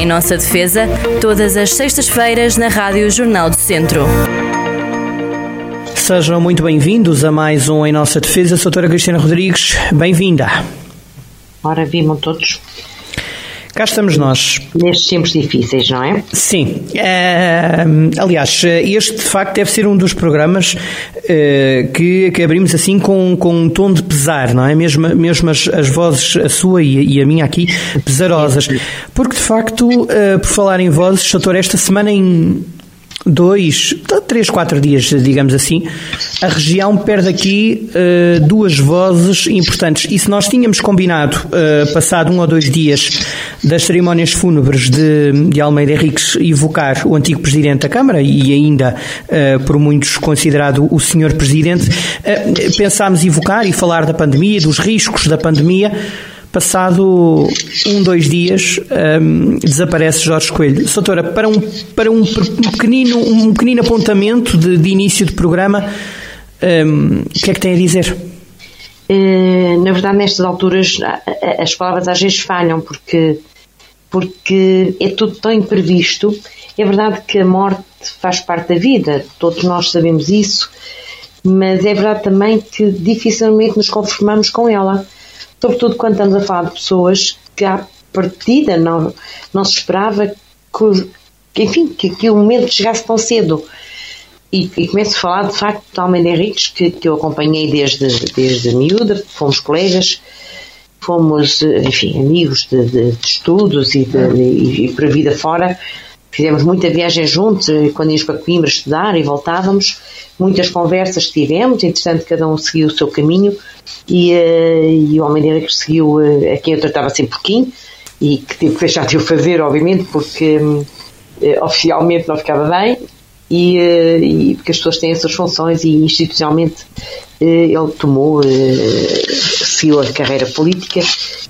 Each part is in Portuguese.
Em nossa defesa, todas as sextas-feiras na Rádio Jornal do Centro. Sejam muito bem-vindos a mais um Em Nossa Defesa. Doutora Cristina Rodrigues, bem-vinda. Ora, vivam todos. Cá estamos nós. Nestes tempos difíceis, não é? Sim. Uh, aliás, este de facto deve ser um dos programas uh, que, que, abrimos assim com, com um tom de pesar, não é? Mesmo, mesmo as, as vozes, a sua e, e, a minha aqui, pesarosas. Porque de facto, uh, por falar em vozes, doutor, esta semana em dois, três, quatro dias, digamos assim, a região perde aqui uh, duas vozes importantes. E se nós tínhamos combinado, uh, passado um ou dois dias das cerimónias fúnebres de, de Almeida Henriques, evocar o antigo Presidente da Câmara e ainda uh, por muitos considerado o Senhor Presidente, pensámos evocar e falar da pandemia, dos riscos da pandemia. Passado um, dois dias, um, desaparece Jorge Coelho. Soutora, para um, para um pequenino, um pequenino apontamento de, de início de programa, um, o que é que tem a dizer? Eh, na verdade, nestas alturas, as palavras às vezes falham, porque, porque é tudo tão imprevisto. É verdade que a morte faz parte da vida, todos nós sabemos isso, mas é verdade também que dificilmente nos conformamos com ela sobretudo quando estamos a falar de pessoas que à partida não, não se esperava que, enfim, que, que o momento chegasse tão cedo. E, e começo a falar de facto de Almeida Henriques, que, que eu acompanhei desde, desde miúda, fomos colegas, fomos, enfim, amigos de, de, de estudos e, de, e, e para a vida fora. Fizemos muita viagem juntos, quando íamos para Coimbra estudar e voltávamos, muitas conversas que tivemos, entretanto cada um seguiu o seu caminho e, uh, e o que seguiu uh, a quem eu tratava sempre por Kim e que tive que deixar de o fazer, obviamente, porque uh, oficialmente não ficava bem e, e, porque as pessoas têm as suas funções e institucionalmente ele tomou, seguiu a carreira política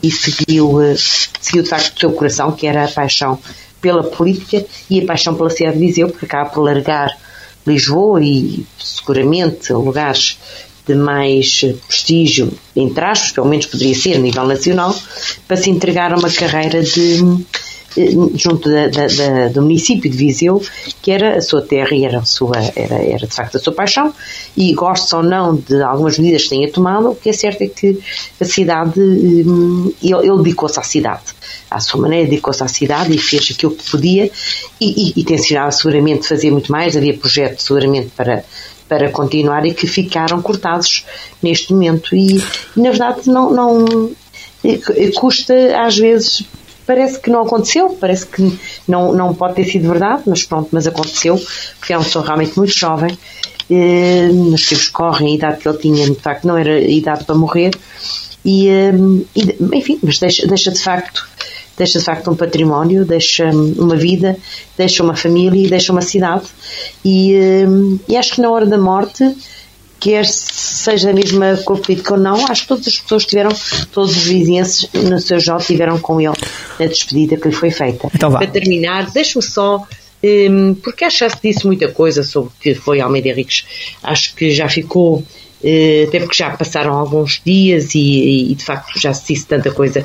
e seguiu, seguiu de facto o seu coração, que era a paixão pela política e a paixão pela cidade de Viseu, porque acaba por largar Lisboa e seguramente lugares de mais prestígio, entre aspas, pelo menos poderia ser a nível nacional, para se entregar a uma carreira de eh, junto da, da, da, do município de Viseu, que era a sua terra e era, sua, era, era de facto a sua paixão, e gosto ou não de algumas medidas que tenha tomado, o que é certo é que a cidade, eh, ele, ele dedicou-se à cidade, à sua maneira, dedicou-se à cidade e fez aquilo que podia, e, e, e seguramente fazer muito mais, havia projetos seguramente para para continuar e que ficaram cortados neste momento. E, na verdade, não, não custa às vezes parece que não aconteceu, parece que não, não pode ter sido verdade, mas pronto, mas aconteceu, porque é uma pessoa realmente muito jovem, nos tempos correm, a idade que ele tinha, de facto, não era idade para morrer, e, e enfim, mas deixa, deixa de facto deixa de facto um património, deixa uma vida, deixa uma família e deixa uma cidade. E, hum, e acho que na hora da morte, quer seja a mesma cor política ou não, acho que todas as pessoas tiveram, todos os vizinhos no seu jogo tiveram com ele na despedida que lhe foi feita. Então Para terminar, deixe-me só um, porque acho que já se disse muita coisa sobre o que foi Almeida Henriques. Acho que já ficou até porque já passaram alguns dias e, e, de facto já se disse tanta coisa.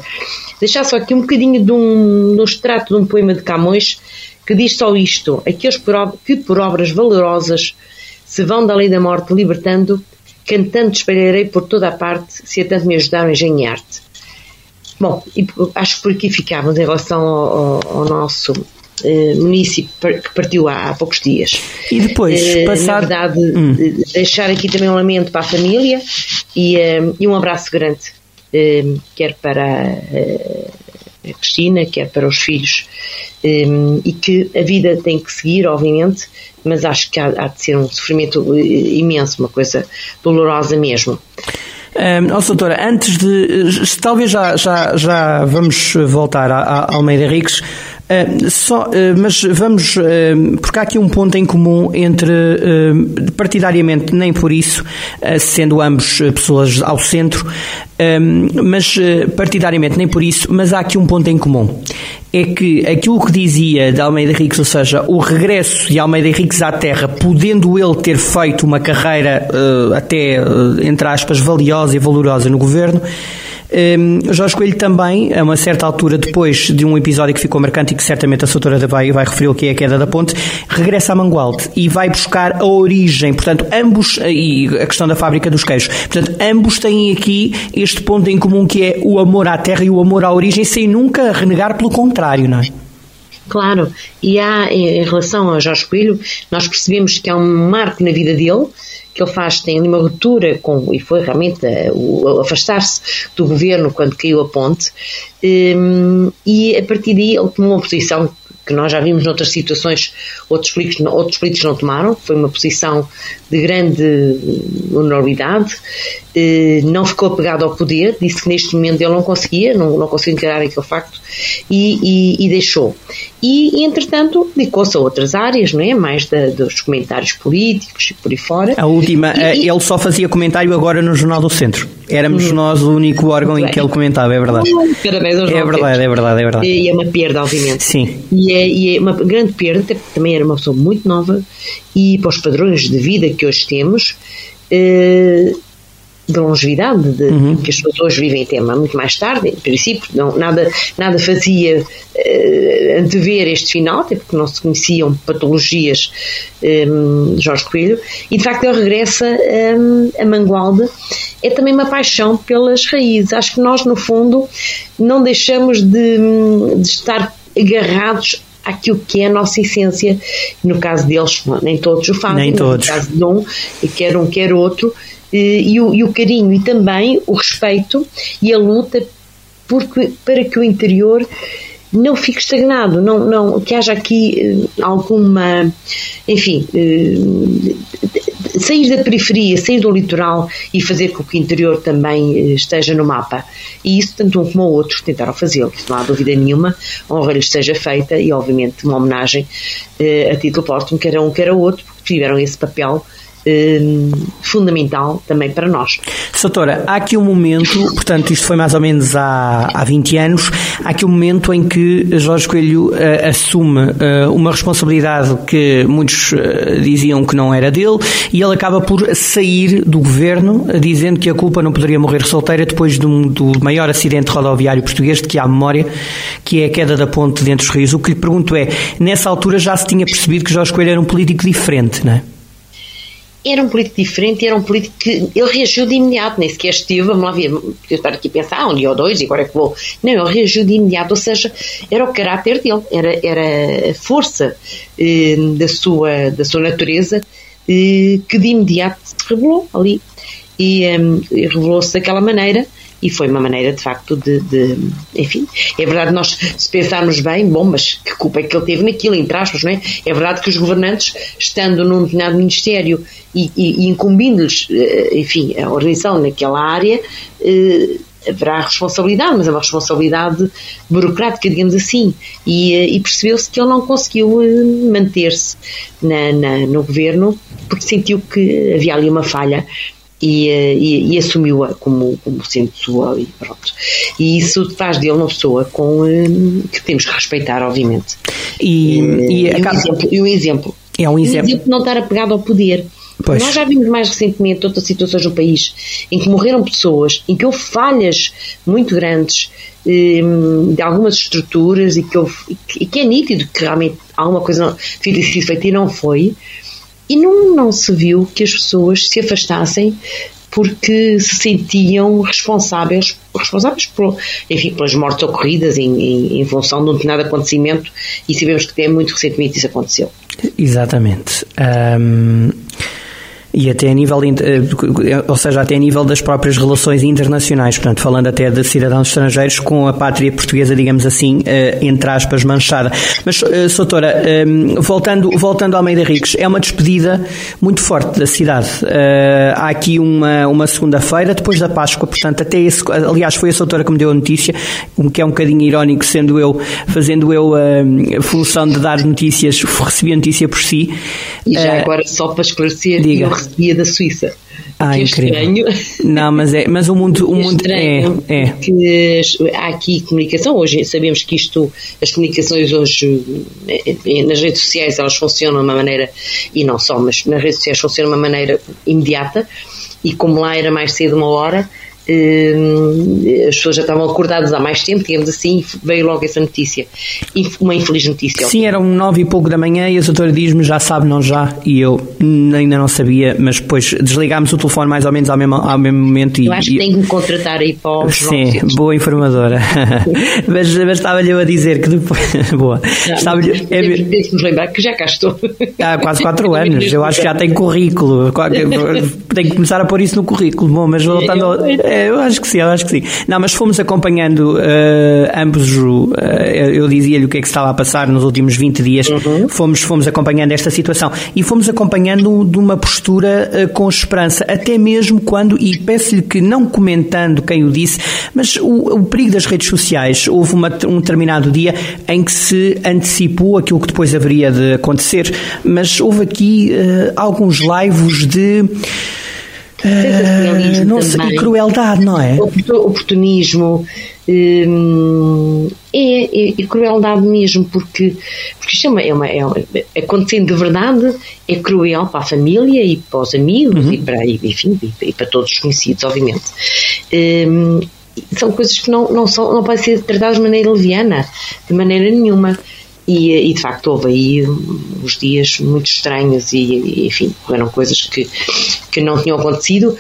Deixar só aqui um bocadinho de um, extrato de um poema de Camões que diz só isto: aqueles que por obras valorosas se vão da lei da morte libertando, cantando espalharei por toda a parte, se a tanto me ajudaram a engenhar-te. Bom, acho que por aqui ficávamos em relação ao, ao nosso uh, município que partiu há, há, poucos dias. E depois, uh, passado... Na verdade, hum. deixar aqui também um lamento para a família e, uh, e um abraço grande, quer para a Cristina, quer para os filhos, e que a vida tem que seguir, obviamente, mas acho que há, há de ser um sofrimento imenso, uma coisa dolorosa mesmo. Um, oh, doutora, antes de. Talvez já, já, já vamos voltar a, a Almeida Henriques, Uh, só, uh, mas vamos, uh, porque há aqui um ponto em comum entre, partidariamente, nem por isso, sendo ambos pessoas ao centro, mas partidariamente, nem por isso, mas há aqui um ponto em comum. É que aquilo que dizia de Almeida Henriques, ou seja, o regresso de Almeida Henriques à Terra, podendo ele ter feito uma carreira até, entre aspas, valiosa e valorosa no governo, Um, Jorge Coelho também, a uma certa altura, depois de um episódio que ficou marcante e que certamente a doutora vai, vai referir, que é a queda da ponte, regressa a Mangualde e vai buscar a origem. Portanto, ambos, e a questão da fábrica dos queijos, portanto, ambos têm aqui este ponto em comum que é o amor à terra e o amor à origem, sem nunca renegar pelo contrário, não é? Claro, e há, em relação ao Jorge Coelho, nós percebemos que há um marco na vida dele, que ele faz, tem uma ruptura com, e foi realmente eh, o afastar-se do governo quando caiu a ponte, um, e a partir daí ele tomou uma posição que nós já vimos noutras situações, outros políticos, outros políticos não tomaram, foi uma posição de grande honorabilidade, eh, não ficou apegado ao poder, disse que neste momento ele não conseguia, não, não conseguia encarar aquele facto e, e, e deixou. E, entretanto, dedicou-se a outras áreas, não é? Mais da, dos comentários políticos e por aí fora. A última, e, eh, ele só fazia comentário agora no Jornal do Centro. Éramos hum, nós o único órgão em que ele comentava, é verdade. Parabéns aos é verdade, é verdade, é verdade. E é uma perda, obviamente. Sim. E é, e é uma grande perda, também era uma pessoa muito nova e para os padrões de vida que hoje temos, eh, de longevidade, de, uhum. que as pessoas hoje vivem até muito mais tarde, em princípio, não, nada, nada fazia uh, antever este final, até porque não se conheciam patologias um, Jorge Coelho, e de facto ele regressa um, a Mangualde, é também uma paixão pelas raízes. Acho que nós, no fundo, não deixamos de, de estar agarrados àquilo que é a nossa essência. No caso deles, nem todos o fazem, nem todos. no caso de um, quer um, quer outro, e o, e o carinho e também o respeito e a luta porque, para que o interior não fique estagnado, não, não, que haja aqui uh, alguma, enfim, uh, sair da periferia, sair do litoral e fazer com que o interior também esteja no mapa. E isso, tanto um como o outro, tentaram fazê-lo, não há dúvida nenhuma, honra lhes seja feita e, obviamente, uma homenagem a título póstumo, quer a um, quer a outro, porque tiveram esse papel fundamental também para nós. Soutora, há aqui um momento, portanto, isto foi mais ou menos há, há 20 anos, há aqui um momento em que Jorge Coelho uh, assume uh, uma responsabilidade que muitos uh, diziam que não era dele e ele acaba por sair do governo, dizendo que a culpa não poderia morrer solteira depois de um, do maior acidente rodoviário português de que há memória, que é a queda da ponte de Entre os Rios. O que lhe pergunto é, nessa altura já se tinha percebido que Jorge Coelho era um político diferente, não é? Era um político diferente, era um político que ele reagiu de imediato, nem sequer esteve, vamos lá ver, eu estar aqui a pensar, ah, um dia ou dois, e agora é que vou. Não, ele reagiu de imediato, ou seja, era o caráter dele, era, era a força eh, da, sua, da sua natureza eh, que de imediato se revelou ali. E, eh, revelou-se daquela maneira e foi uma maneira de facto de, de, enfim, é verdade nós se pensarmos bem, bom, mas que culpa é que ele teve naquilo, entre aspas, não é? É verdade que os governantes, estando num determinado ministério e, e, e incumbindo-lhes, eh, enfim, a organização naquela área, eh, haverá responsabilidade, mas é uma responsabilidade burocrática, digamos assim, e, eh, e percebeu-se que ele não conseguiu manter-se no governo porque sentiu que havia ali uma falha e, eh, e, e assumiu-a como, como sendo sua e pronto. E isso faz dele uma pessoa com, eh, que temos que respeitar, obviamente. E, e, e, um, exemplo, e um exemplo. É um exemplo. Um exemplo não estar apegado ao poder. Pois. Nós já vimos mais recentemente outras situações no país em que morreram pessoas, em que houve falhas muito grandes eh, de algumas estruturas e que, houve, e que é nítido que realmente alguma coisa ter sido feita e não foi. E não, não se viu que as pessoas se afastassem porque se sentiam responsáveis, responsáveis por, enfim, pelas mortes ocorridas em, em, em função de um determinado acontecimento e sabemos que até muito recentemente isso aconteceu. Exatamente. Um, e até a nível, eh, ou seja, até a nível das próprias relações internacionais, portanto, falando até de cidadãos estrangeiros com a pátria portuguesa, digamos assim, eh, entre aspas, manchada. Mas, eh, Soutora, voltando, voltando ao Almeida Ricos, é uma despedida muito forte da cidade. Há aqui uma, uma segunda-feira, depois da Páscoa, portanto, até esse, aliás, foi a Soutora que me deu a notícia, o que é um bocadinho irónico, sendo eu, fazendo eu a função de dar notícias, recebi a notícia por si. E já agora, só para esclarecer, diga guia da Suíça. Ah, é incrível. estranho. Não, mas é, mas o mundo, o é mundo é, é. Que há aqui comunicação. Hoje sabemos que isto, as comunicações hoje eh, nas redes sociais elas funcionam de uma maneira e não só, mas nas redes sociais funcionam de uma maneira imediata. E como lá era mais cedo uma hora, as pessoas já estavam acordadas há mais tempo, digamos assim, e veio logo essa notícia. E uma infeliz notícia. Sim, eram nove e pouco da manhã e a doutora diz-me já sabe, não já, e eu ainda não sabia, mas depois desligámos o telefone mais ou menos ao mesmo, ao mesmo momento. Eu acho que tem que me contratar aí para os Sim, boa informadora. mas, mas estava-lhe a dizer que depois. boa. Estava-lhe. É, nos lembrar que já cá estou. Há quase quatro anos, eu acho que já tem currículo. Tenho que começar a pôr isso no currículo. Bom, mas voltando. Ao, é, eu acho que sim, eu acho que sim. Não, mas fomos acompanhando uh, ambos, uh, eu dizia-lhe o que é que estava a passar nos últimos 20 dias, uhum. fomos, fomos acompanhando esta situação. E fomos acompanhando de uma postura uh, com esperança, até mesmo quando, e peço-lhe que não comentando quem o disse, mas o, o perigo das redes sociais, houve uma, um determinado dia em que se antecipou aquilo que depois haveria de acontecer, mas houve aqui alguns lives de Uh, não sei, e crueldade, não é? Oportunismo hum, é, é, é, crueldade mesmo, porque, porque isto é uma, é uma, é uma, acontecendo de verdade, é cruel para a família e para os amigos uhum. e, para, enfim, e, para todos os conhecidos, obviamente. Hum, são coisas que não, não, são, não podem ser tratadas de maneira leviana, de maneira nenhuma. E, e, de facto houve aí uns dias muito estranhos e, enfim, eram coisas que, que não tinham acontecido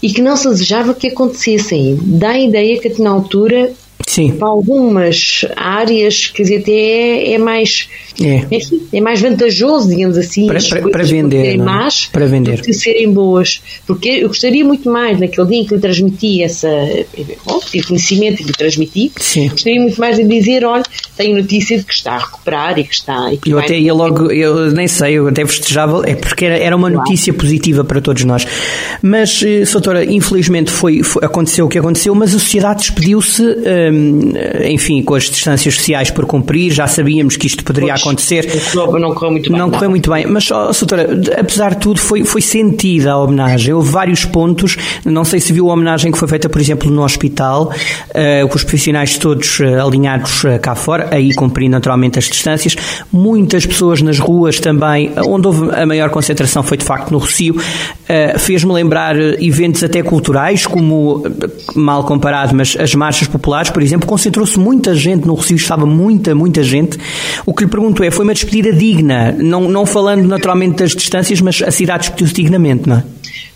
e que não se desejava que acontecessem. Dá a ideia que na altura Sim. para algumas áreas, quer dizer, até é, é mais é. é mais vantajoso, digamos assim, para, para, para vender, serem más para vender. do que serem boas. Porque eu gostaria muito mais, naquele dia em que lhe transmiti essa. Bom, tive conhecimento e lhe transmiti, Sim. gostaria muito mais de dizer: olha, tenho notícia de que está a recuperar e que está. E que eu até ia logo, eu nem sei, eu até festejava, é porque era, era uma claro. notícia positiva para todos nós. Mas, eh, doutora, infelizmente foi, foi, aconteceu o que aconteceu, mas a sociedade despediu-se, hum, enfim, com as distâncias sociais por cumprir, já sabíamos que isto poderia pois, acontecer. Não, não correu muito bem. Não correu muito bem, mas, oh, doutora, apesar de tudo, foi, foi sentida a homenagem. Houve vários pontos, não sei se viu a homenagem que foi feita, por exemplo, no hospital, uh, com os profissionais todos uh, alinhados uh, cá fora, aí cumprindo naturalmente as distâncias. Muitas pessoas nas ruas também, onde houve a maior concentração foi de facto no Rocio. Uh, Fez-me lembrar eventos até culturais, como, mal comparado, mas as marchas populares, por exemplo, concentrou-se muita gente no Rocio, estava muita, muita gente. O que lhe pergunto é, foi uma despedida digna, não, não falando naturalmente das distâncias, mas a cidade despediu-se dignamente, não é?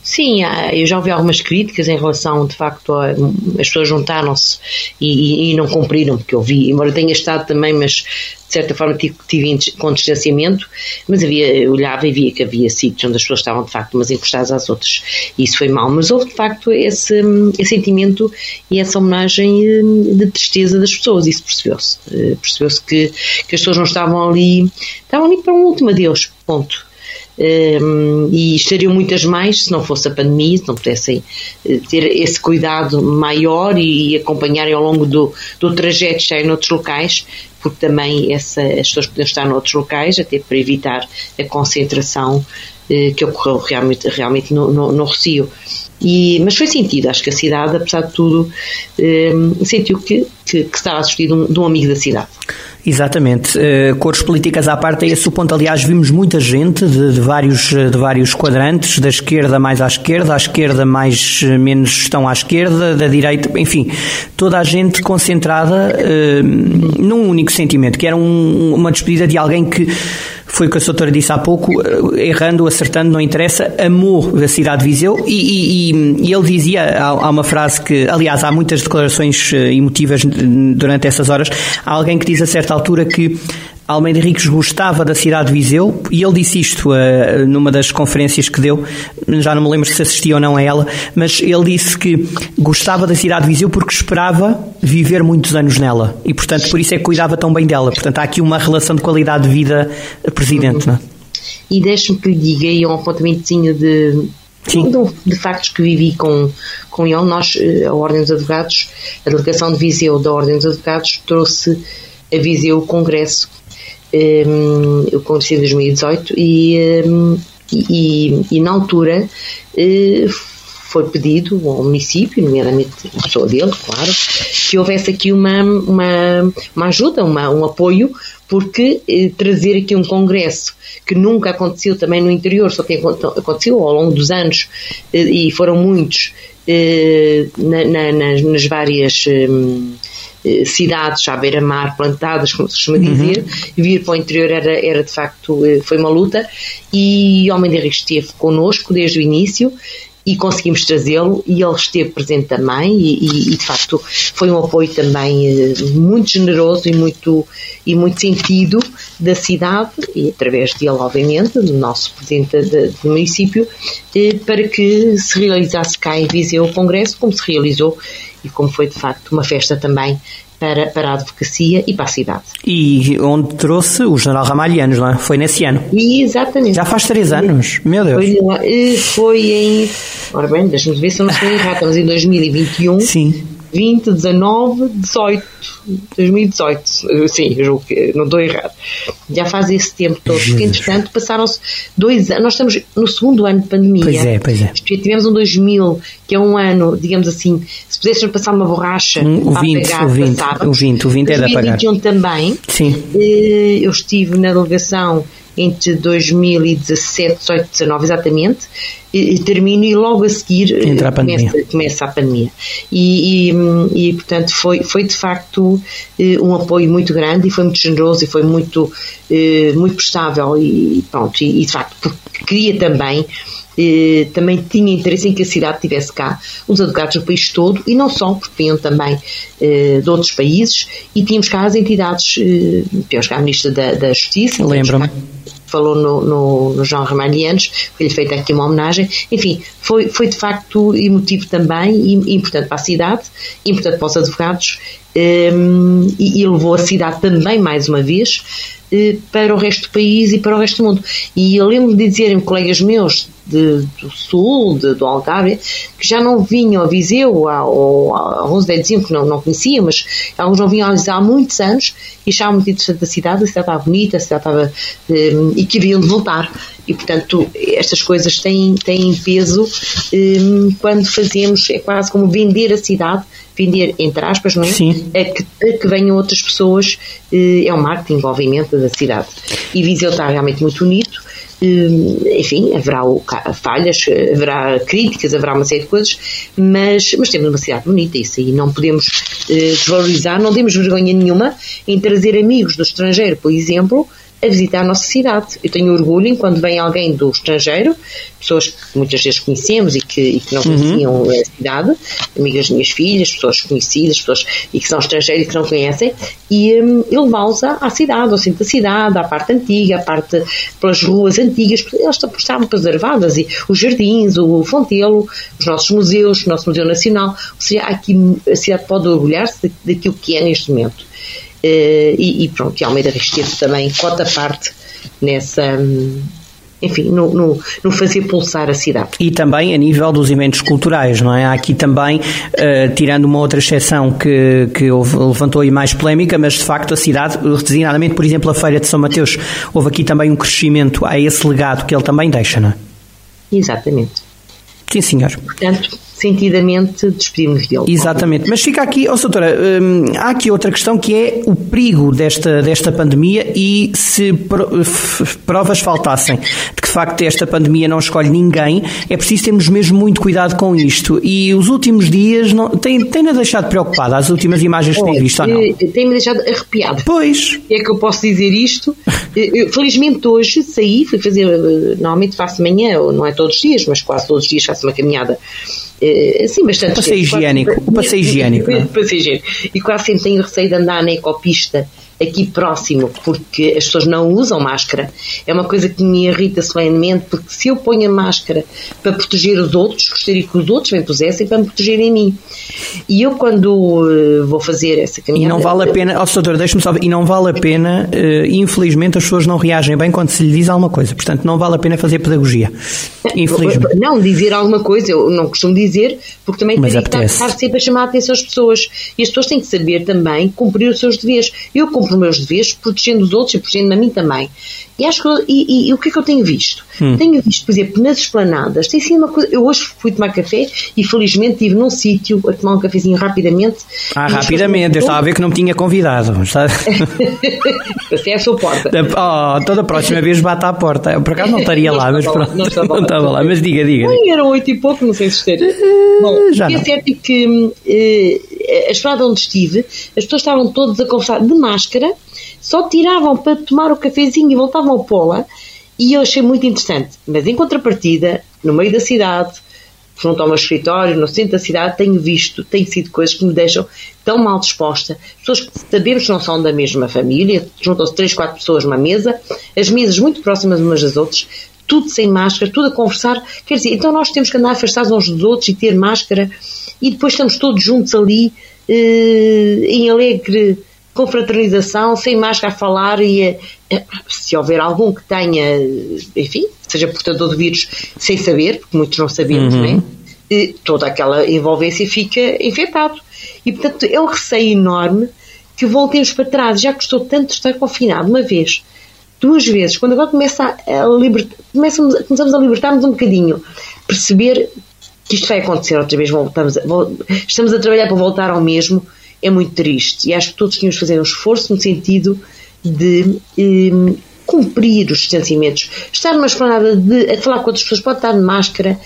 Sim, eu já ouvi algumas críticas em relação, de facto, a, as pessoas juntaram-se e, e, e, não cumpriram, porque eu vi, embora tenha estado também, mas de certa forma tive, tive com distanciamento, mas havia, olhava e via que havia sítios onde as pessoas estavam de facto umas encostadas às outras, e isso foi mal, mas houve de facto esse, esse sentimento e essa homenagem eh, de tristeza das pessoas, isso percebeu-se, eh, percebeu-se que, que as pessoas não estavam ali, estavam ali para um último adeus, ponto e estariam muitas mais se não fosse a pandemia, se não pudessem eh, ter esse cuidado maior e, acompanharem ao longo do, do trajeto estarem noutros locais, porque também essa, as pessoas podiam estar noutros locais, até para evitar a concentração eh, que ocorreu realmente, realmente no, no, no Rocio. E, mas foi sentido, acho que a cidade, apesar de tudo, eh, sentiu que, que, que estava a assistir de um, de um amigo da cidade. Exatamente. Uh, cores políticas à parte, é esse o ponto. Aliás, vimos muita gente de, de, vários, de vários quadrantes, da esquerda mais à esquerda, à esquerda mais eh, menos estão à esquerda, da direita, enfim, toda a gente concentrada uh, num único sentimento, que era um, uma despedida de alguém que foi o que a doutora disse há pouco, errando, acertando, não interessa, amou a cidade de Viseu. E, e, e ele dizia, há, há, uma frase que, aliás, há muitas declarações emotivas durante essas horas, há alguém que diz a certa altura que Almeida Ricos gostava da cidade de Viseu e ele disse isto uh, numa das conferências que deu, já não me lembro se assistia ou não a ela, mas ele disse que gostava da cidade de Viseu porque esperava viver muitos anos nela e, portanto, por isso é que cuidava tão bem dela. Portanto, há aqui uma relação de qualidade de vida presidente, uhum. não é? E deixe-me que lhe diga aí um apontamentozinho de, de, de, factos que vivi com, com ele. Nós, eh, a Ordem dos Advogados, a delegação de Viseu da Ordem dos Advogados trouxe a Viseu o Congresso eu conheci em 2018 e, e, e, na altura uh, foi pedido ao município, nomeadamente a pessoa dele, claro, que houvesse aqui uma, uma, uma ajuda, uma, um apoio, porque eh, trazer aqui um congresso que nunca aconteceu também no interior, só tem acontecido ao longo dos anos, eh, e foram muitos, eh, na, na, nas, nas, várias eh, cidades à beira-mar plantadas, como se costuma dizer, uhum. vir para o interior era, era de facto, eh, foi uma luta e o Homem de Rio esteve connosco desde o início e conseguimos trazê-lo e ele esteve presente também e, e, de facto foi um apoio também eh, muito generoso e muito, e muito sentido da cidade e através dele obvimente, do nosso presidente de, do município eh, para que se realizasse cá em Viseu o Congresso como se realizou e como foi de facto uma festa também para, para a advocacia e para a cidade. E onde trouxe o general Ramalhianos, não é? Foi nesse ano? exatamente. Já faz três anos, meu Deus. Foi, foi em. Ora bem, deixa-me ver se eu não estou errado, estamos em 2021. Sim. 20, 19, 18, 2018, sim, julgo que não estou errado. Já faz esse tempo todo, porque entretanto passaram-se dois anos, nós estamos no segundo ano de pandemia. Pois é, pois é. Tivemos um 2000, que é um ano, digamos assim, se pudéssemos passar uma borracha um, o 20, apagar, o 20, passava. o 20, o 20 é da pagar. 2021 também. Sim. Eh, eu estive na delegação entre 2017, 18, 19 exatamente, e, termina e logo a seguir a começa, começa, a pandemia. E, e, e, portanto foi, foi de facto eh, um apoio muito grande e foi muito generoso e foi muito, eh, muito prestável e pronto, e, de facto queria também eh, também tinha interesse em que a cidade tivesse cá os advogados do país todo e não só, porque vinham também eh, de outros países e tínhamos cá as entidades, eh, tínhamos cá a Ministra da, da Justiça, lembro-me falou no, no, no João Ramalhianos, foi-lhe feita aqui uma homenagem. Enfim, foi, foi de facto emotivo também e importante para a cidade, importante para os advogados um, e, e levou a cidade também, mais uma vez, eh, para o resto do país e para o resto do mundo. E eu lembro de dizerem colegas meus de, do Sul, de, do Algarve, que já não vinham a Viseu, ou alguns diziam que não, não conheciam, mas alguns não vinham a Viseu há muitos anos e achavam muito interessante a cidade, a cidade estava bonita, a cidade estava. Um, e que haviam de voltar. E, portanto, estas coisas têm, têm peso um, quando fazemos, é quase como vender a cidade vender, entre aspas, não é? Sim. A que, a que venham outras pessoas, eh, é um marketing, obviamente, da cidade. E Viseu está realmente muito bonito, enfim, haverá falhas, haverá críticas, haverá uma série de coisas, mas, mas temos uma cidade bonita, isso aí não podemos eh, desvalorizar, não temos vergonha nenhuma em trazer amigos do estrangeiro, por exemplo, a visitar a nossa cidade. Eu tenho orgulho em quando vem alguém do estrangeiro, pessoas que muitas vezes conhecemos e que, e que não uhum. conheciam uhum. a cidade, amigas das minhas filhas, pessoas conhecidas, pessoas e que são estrangeiros e que não conhecem, e, um, e levá-los à, à, cidade, ao centro da cidade, à parte antiga, à parte pelas ruas antigas, porque elas estavam preservadas, e os jardins, o Fontelo, os nossos museus, o nosso Museu Nacional, ou seja, aqui a cidade pode orgulhar-se daquilo que é neste momento. Uh, e, e, pronto, e Almeida Resteve também cota parte nessa. Enfim, no, no, no, fazer pulsar a cidade. E também a nível dos eventos culturais, não é? Há aqui também, uh, tirando uma outra exceção que, que houve, levantou aí mais polémica, mas de facto a cidade, designadamente, por exemplo, a Feira de São Mateus, houve aqui também um crescimento a esse legado que ele também deixa, não é? Exatamente. Sim, senhor. Portanto, sentidamente despedimos dele. Exatamente. Mas fica aqui, oh, doutora, hum, há aqui outra questão que é o perigo desta, desta pandemia e se provas faltassem de que, de facto, esta pandemia não escolhe ninguém, é preciso termos mesmo muito cuidado com isto. E os últimos dias não, têm, têm-na deixado preocupada, as últimas imagens que têm visto ou não? Eh, Tem-me deixado arrepiada. Pois. É que eu posso dizer isto. Eu, felizmente hoje saí, fui fazer, eh, normalmente faço manhã, ou não é todos os dias, mas quase todos os dias faço uma caminhada eh, sim, bastante. O passeio higiênico. O passeio higiênico. O passeio higiênico. E quase sempre tenho receio de andar na ecopista aqui próximo, porque as pessoas não usam máscara. É uma coisa que me irrita solenemente, porque se eu ponho a máscara para proteger os outros, gostaria que os outros me pusessem para me protegerem a mim. E eu, quando uh, vou fazer essa caminhada. E não vale a pena, ó oh, doutor, deixe-me só e não vale a pena, infelizmente, as pessoas não reagem bem quando se lhe diz alguma coisa. Portanto, não vale a pena fazer pedagogia. Infelizmente. Não, dizer alguma coisa, eu não costumo dizer, porque também Mas tem que estar sempre a chamar a atenção às pessoas. E as pessoas têm que saber também cumprir os seus deveres. Eu os meus deveres protegendo os outros e protegendo a mim também. E, acho que, e, e, e, o que é que eu tenho visto? Hum. Tenho visto, por exemplo, nas esplanadas, tem sido uma coisa. Eu hoje fui tomar café e felizmente estive num sítio a tomar um cafezinho rapidamente. Ah, rapidamente, eu estava a ver que não me tinha convidado. Passei à sua porta. Oh, toda a próxima vez bate à porta. Por acaso não estaria não lá, mas pronto. Não estava, não estava lá, mas diga, diga. Ai, eram oito e pouco, não sei se esteja. Bom, Já é certo que eh, a estrada onde estive, as pessoas estavam todas a conversar de máscara só tiravam para tomar o cafezinho e voltavam ao pola. E eu achei muito interessante. Mas em contrapartida, no meio da cidade, junto ao meu escritório, no centro da cidade, tenho visto, tem sido coisas que me deixam tão mal disposta. Pessoas que sabemos que não são da mesma família, juntam-se três, quatro pessoas numa mesa, as mesas muito próximas umas das outras, tudo sem máscara, tudo a conversar. Quer dizer, então nós temos que andar afastados uns dos outros e ter máscara e depois estamos todos juntos ali eh, em alegre confraternização, sem máscara a falar e eh, se houver algum que tenha, enfim, seja portador de vírus sem saber, porque muitos não sabemos, uhum. né? toda aquela envolvência fica infectado. E, portanto, é um receio enorme que voltemos para trás. Já custou tanto estar confinado uma vez, duas vezes, quando agora começa a libertar, começamos, começamos a libertar-nos um bocadinho, perceber que isto vai acontecer outra vez, voltamos a, estamos a trabalhar para voltar ao mesmo, é muito triste. E acho que todos tínhamos de fazer um esforço no sentido de um, cumprir os distanciamentos. Estar numa esplanada de, a falar com outras pessoas, pode estar de máscara,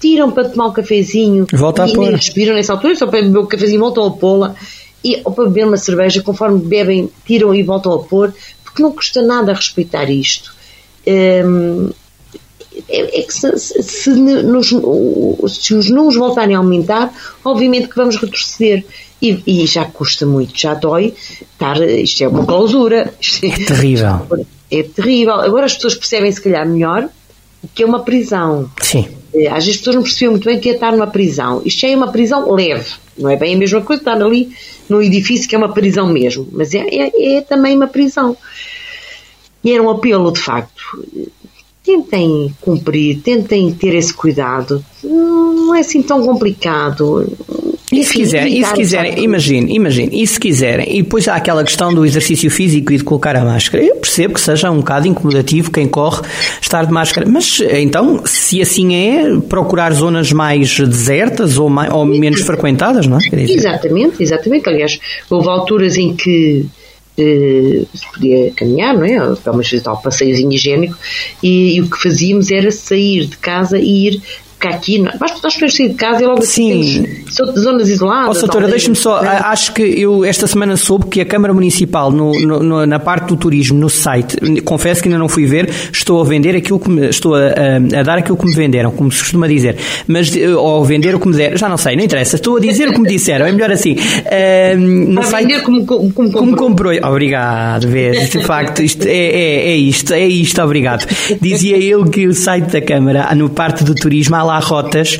tiram para tomar um cafezinho Volta e a pôr. respiram nessa altura, só para beber o cafezinho voltam a pô-la. E, ou para beber uma cerveja, conforme bebem, tiram e voltam a pôr, porque não custa nada respeitar isto. Um, é, é, que se, se, nos, se os números voltarem a aumentar, obviamente que vamos retroceder. E, e, já custa muito, já dói estar, isto é uma clausura. É, terrível. É terrível. Agora as pessoas percebem se calhar melhor o que é uma prisão. Sim. É, às vezes as pessoas não percebiam muito bem o que é estar numa prisão. Isto já é uma prisão leve, não é bem a mesma coisa estar ali num edifício que é uma prisão mesmo, mas é, é, é também uma prisão. E era um apelo, de facto. Tentem cumprir, tentem ter esse cuidado. Não é assim tão complicado. E se quiserem, e se quiserem, imagine, imagine, e se quiserem, e depois há aquela questão do exercício físico e de colocar a máscara. Eu percebo que seja um bocado incomodativo quem corre estar de máscara, mas então, se assim é, procurar zonas mais desertas ou, mais, ou menos frequentadas, não é? Exatamente, exatamente. Aliás, houve alturas em que eh, se podia caminhar, não é? Pelo menos tal passeiozinho higiênico, e, e, o que fazíamos era sair de casa e ir porque aqui nós, nós podemos sair de casa e logo assim Sim. temos zonas isoladas. Oh, doutora, deixe-me só, é? acho que eu esta semana soube que a Câmara Municipal, no, no, na parte do turismo, no site, confesso que ainda não fui ver, estou a vender aquilo que me, estou a, a, a, dar aquilo que me venderam, como se costuma dizer, mas, eh, ou vender o que me deram, já não sei, não interessa, estou a dizer o que me disseram, é melhor assim. Uh, no site, vender como, como, como, como comprou. Obrigado, vês, de facto, isto é, é, é isto, é isto, obrigado. Dizia eu que o site da Câmara, no parte do turismo, há lá rotas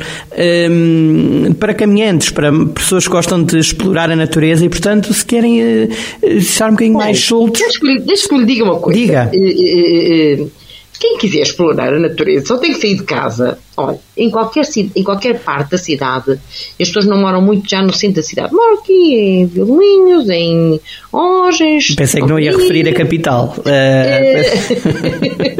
um, para caminhantes, para pessoas que gostam de explorar a natureza e, portanto, se querem uh, estar um bocadinho mais soltos. Deixa que lhe diga uma coisa. Diga. Uh, uh, quem quiser explorar a natureza só tem que sair de casa. Olha, em qualquer, em qualquer parte da cidade, as pessoas não moram muito já no centro da cidade. Moram aqui em Vilinhos, em Orgens. Pensei que não ia referir a capital. Uh...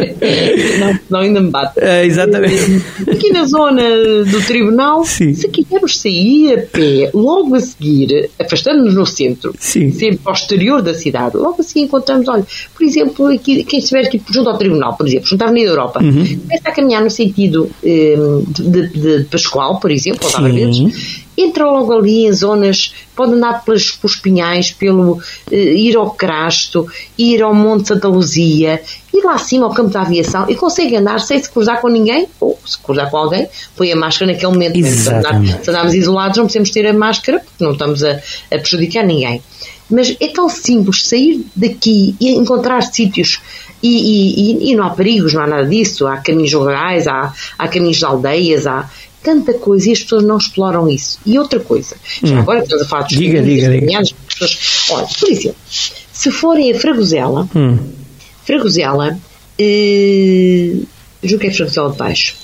não, não, ainda me bate. Uh, exatamente. Aqui na zona do tribunal, Sim. se quisermos sair a pé, logo a seguir, afastando-nos no centro, Sim. sempre ao exterior da cidade, logo assim encontramos, olha, por exemplo, aqui, quem estiver aqui junto ao tribunal, por exemplo, junto à Avenida Europa, uhum. começa a caminhar no sentido eh, de, de, de Pascoal, por exemplo, ou de entra logo ali em zonas, pode andar pelos, pelos pinhais, pelo, eh, ir ao Crasto, ir ao Monte Santa Luzia, ir lá acima ao campo da aviação e consegue andar sem se cruzar com ninguém, ou se cruzar com alguém, põe a máscara naquele momento. Se, andar, se andarmos isolados, não precisamos ter a máscara, porque não estamos a, a prejudicar ninguém. Mas é tão simples sair daqui e encontrar sítios e, e, e, não há perigos, não há nada disso. Há caminhos rurais, há, há caminhos de aldeias, há tanta coisa e as pessoas não exploram isso. E outra coisa, já hum. agora estamos a falar dos diga, diga, diga. Pessoas, olha, por exemplo, se forem a Fragosela, hum. Fragosela, eh, julgo que é Fragosela de Baixo,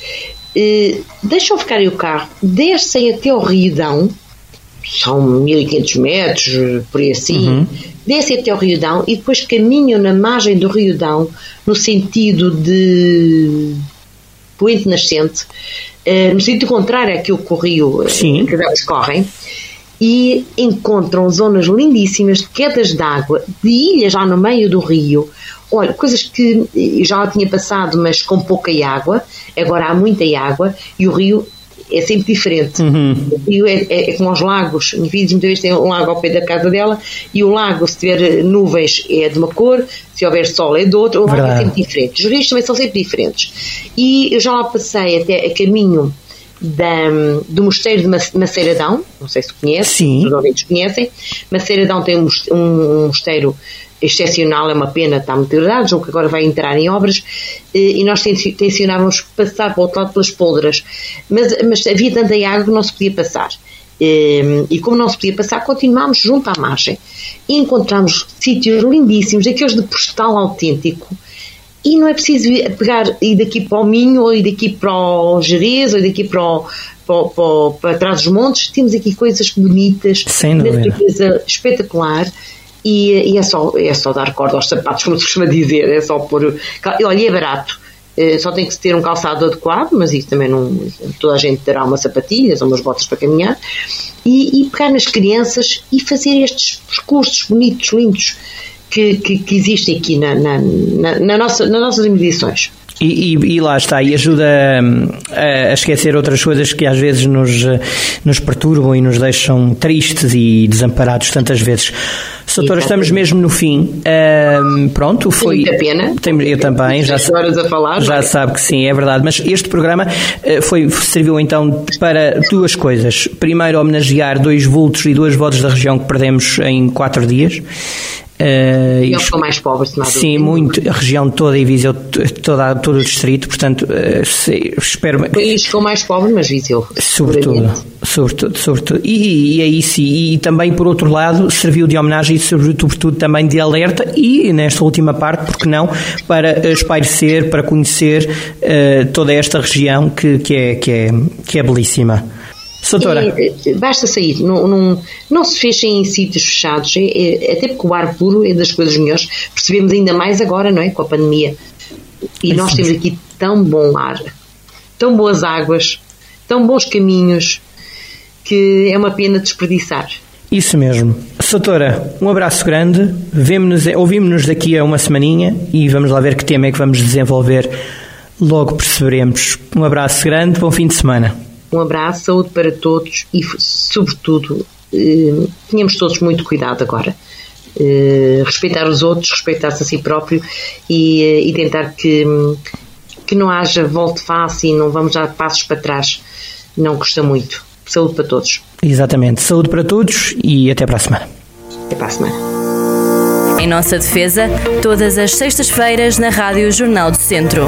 eh, deixam ficarem o carro, descem até ao Riodão, são 1500 metros, por aí assim, uhum. descem até o Rio Dão e depois caminham na margem do Rio Dão, no sentido de poente nascente, uh, no sentido contrário àquilo que o rio Sim. que eles correm, e encontram zonas lindíssimas de quedas d'água, de ilhas já no meio do rio. Olha, coisas que já tinha passado, mas com pouca água, agora há muita água e o rio é sempre diferente. Uhum. É, é, é, como os lagos. Os vídeos muitas vezes têm um lago ao pé da casa dela e o lago, se tiver nuvens, é de uma cor, se houver sol, é de outra. O lago é sempre diferente. Os rios também são sempre diferentes. E eu já lá passei até a caminho da, do Mosteiro de Maceiradão, não sei se conhece, Sim. os ouvintes conhecem. Maceiradão tem um mosteiro excepcional, é uma pena, está muito degradado, jogo que agora vai entrar em obras, eh, e nós tencionávamos passar para o outro lado pelas poldras, mas, mas havia tanta água que não se podia passar. Eh, e como não se podia passar, continuámos junto à margem. E encontramos sítios lindíssimos, aqueles de postal autêntico, e não é preciso pegar ir daqui para o Minho, ou ir daqui para o Jerez, ou ir daqui para, o, para, para, para trás dos montes. Temos aqui coisas bonitas, Sem natureza espetacular. E, e, é, só, é só dar corda aos sapatos, como se costuma dizer, é só pôr. Olha, é barato. Eh, só tem que ter um calçado adequado, mas isso também não. Toda a gente terá umas sapatilhas ou umas botas para caminhar. E, e pegar nas crianças e fazer estes percursos bonitos, lindos que, que, que existem aqui na, na, na, na nossa, nas nossas medições. E, e, e, lá está, e ajuda hum, a, a, esquecer outras coisas que às vezes nos, nos perturbam e nos deixam tristes e desamparados tantas vezes. Doutora, estamos mesmo no fim. Um, pronto, foi. Muita pena. Tem, eu também, já, horas a falar, já sabe que sim, é verdade. Mas este programa uh, foi, serviu então para duas coisas. Primeiro, homenagear dois vultos e duas vozes da região que perdemos em quatro dias. Uh, Eles são mais pobres, de Sim, muito. A região toda e Viseu, toda, todo o distrito, portanto, uh, se, espero. Eles ficam mais pobres, mas Viseu. Sobretudo, sobretudo, sobretudo. E, e é isso. E, e, também, por outro lado, serviu de homenagem e, sobretudo, também de alerta e, nesta última parte, porque não, para espairecer, para conhecer uh, toda esta região que, que, é, que, é, que é belíssima. Soutora. É, basta sair, não, não, não se fechem em sítios fechados, é, é, até porque o ar puro é das coisas melhores. Percebemos ainda mais agora, não é? Com a pandemia. E nós temos aqui tão bom ar, tão boas águas, tão bons caminhos, que é uma pena desperdiçar. Isso mesmo. Soutora, um abraço grande. Ouvimos-nos daqui a uma semaninha e vamos lá ver que tema é que vamos desenvolver. Logo perceberemos. Um abraço grande, bom fim de semana. Um abraço, saúde para todos e, sobretudo, eh, tenhamos todos muito cuidado agora. Eh, respeitar os outros, respeitar-se a si próprio e, eh, e, tentar que, que não haja volte face e não vamos dar passos para trás. Não custa muito. Saúde para todos. Exatamente. Saúde para todos e até para a semana. Até para a semana. Em nossa defesa, todas as sextas-feiras na Rádio Jornal do Centro.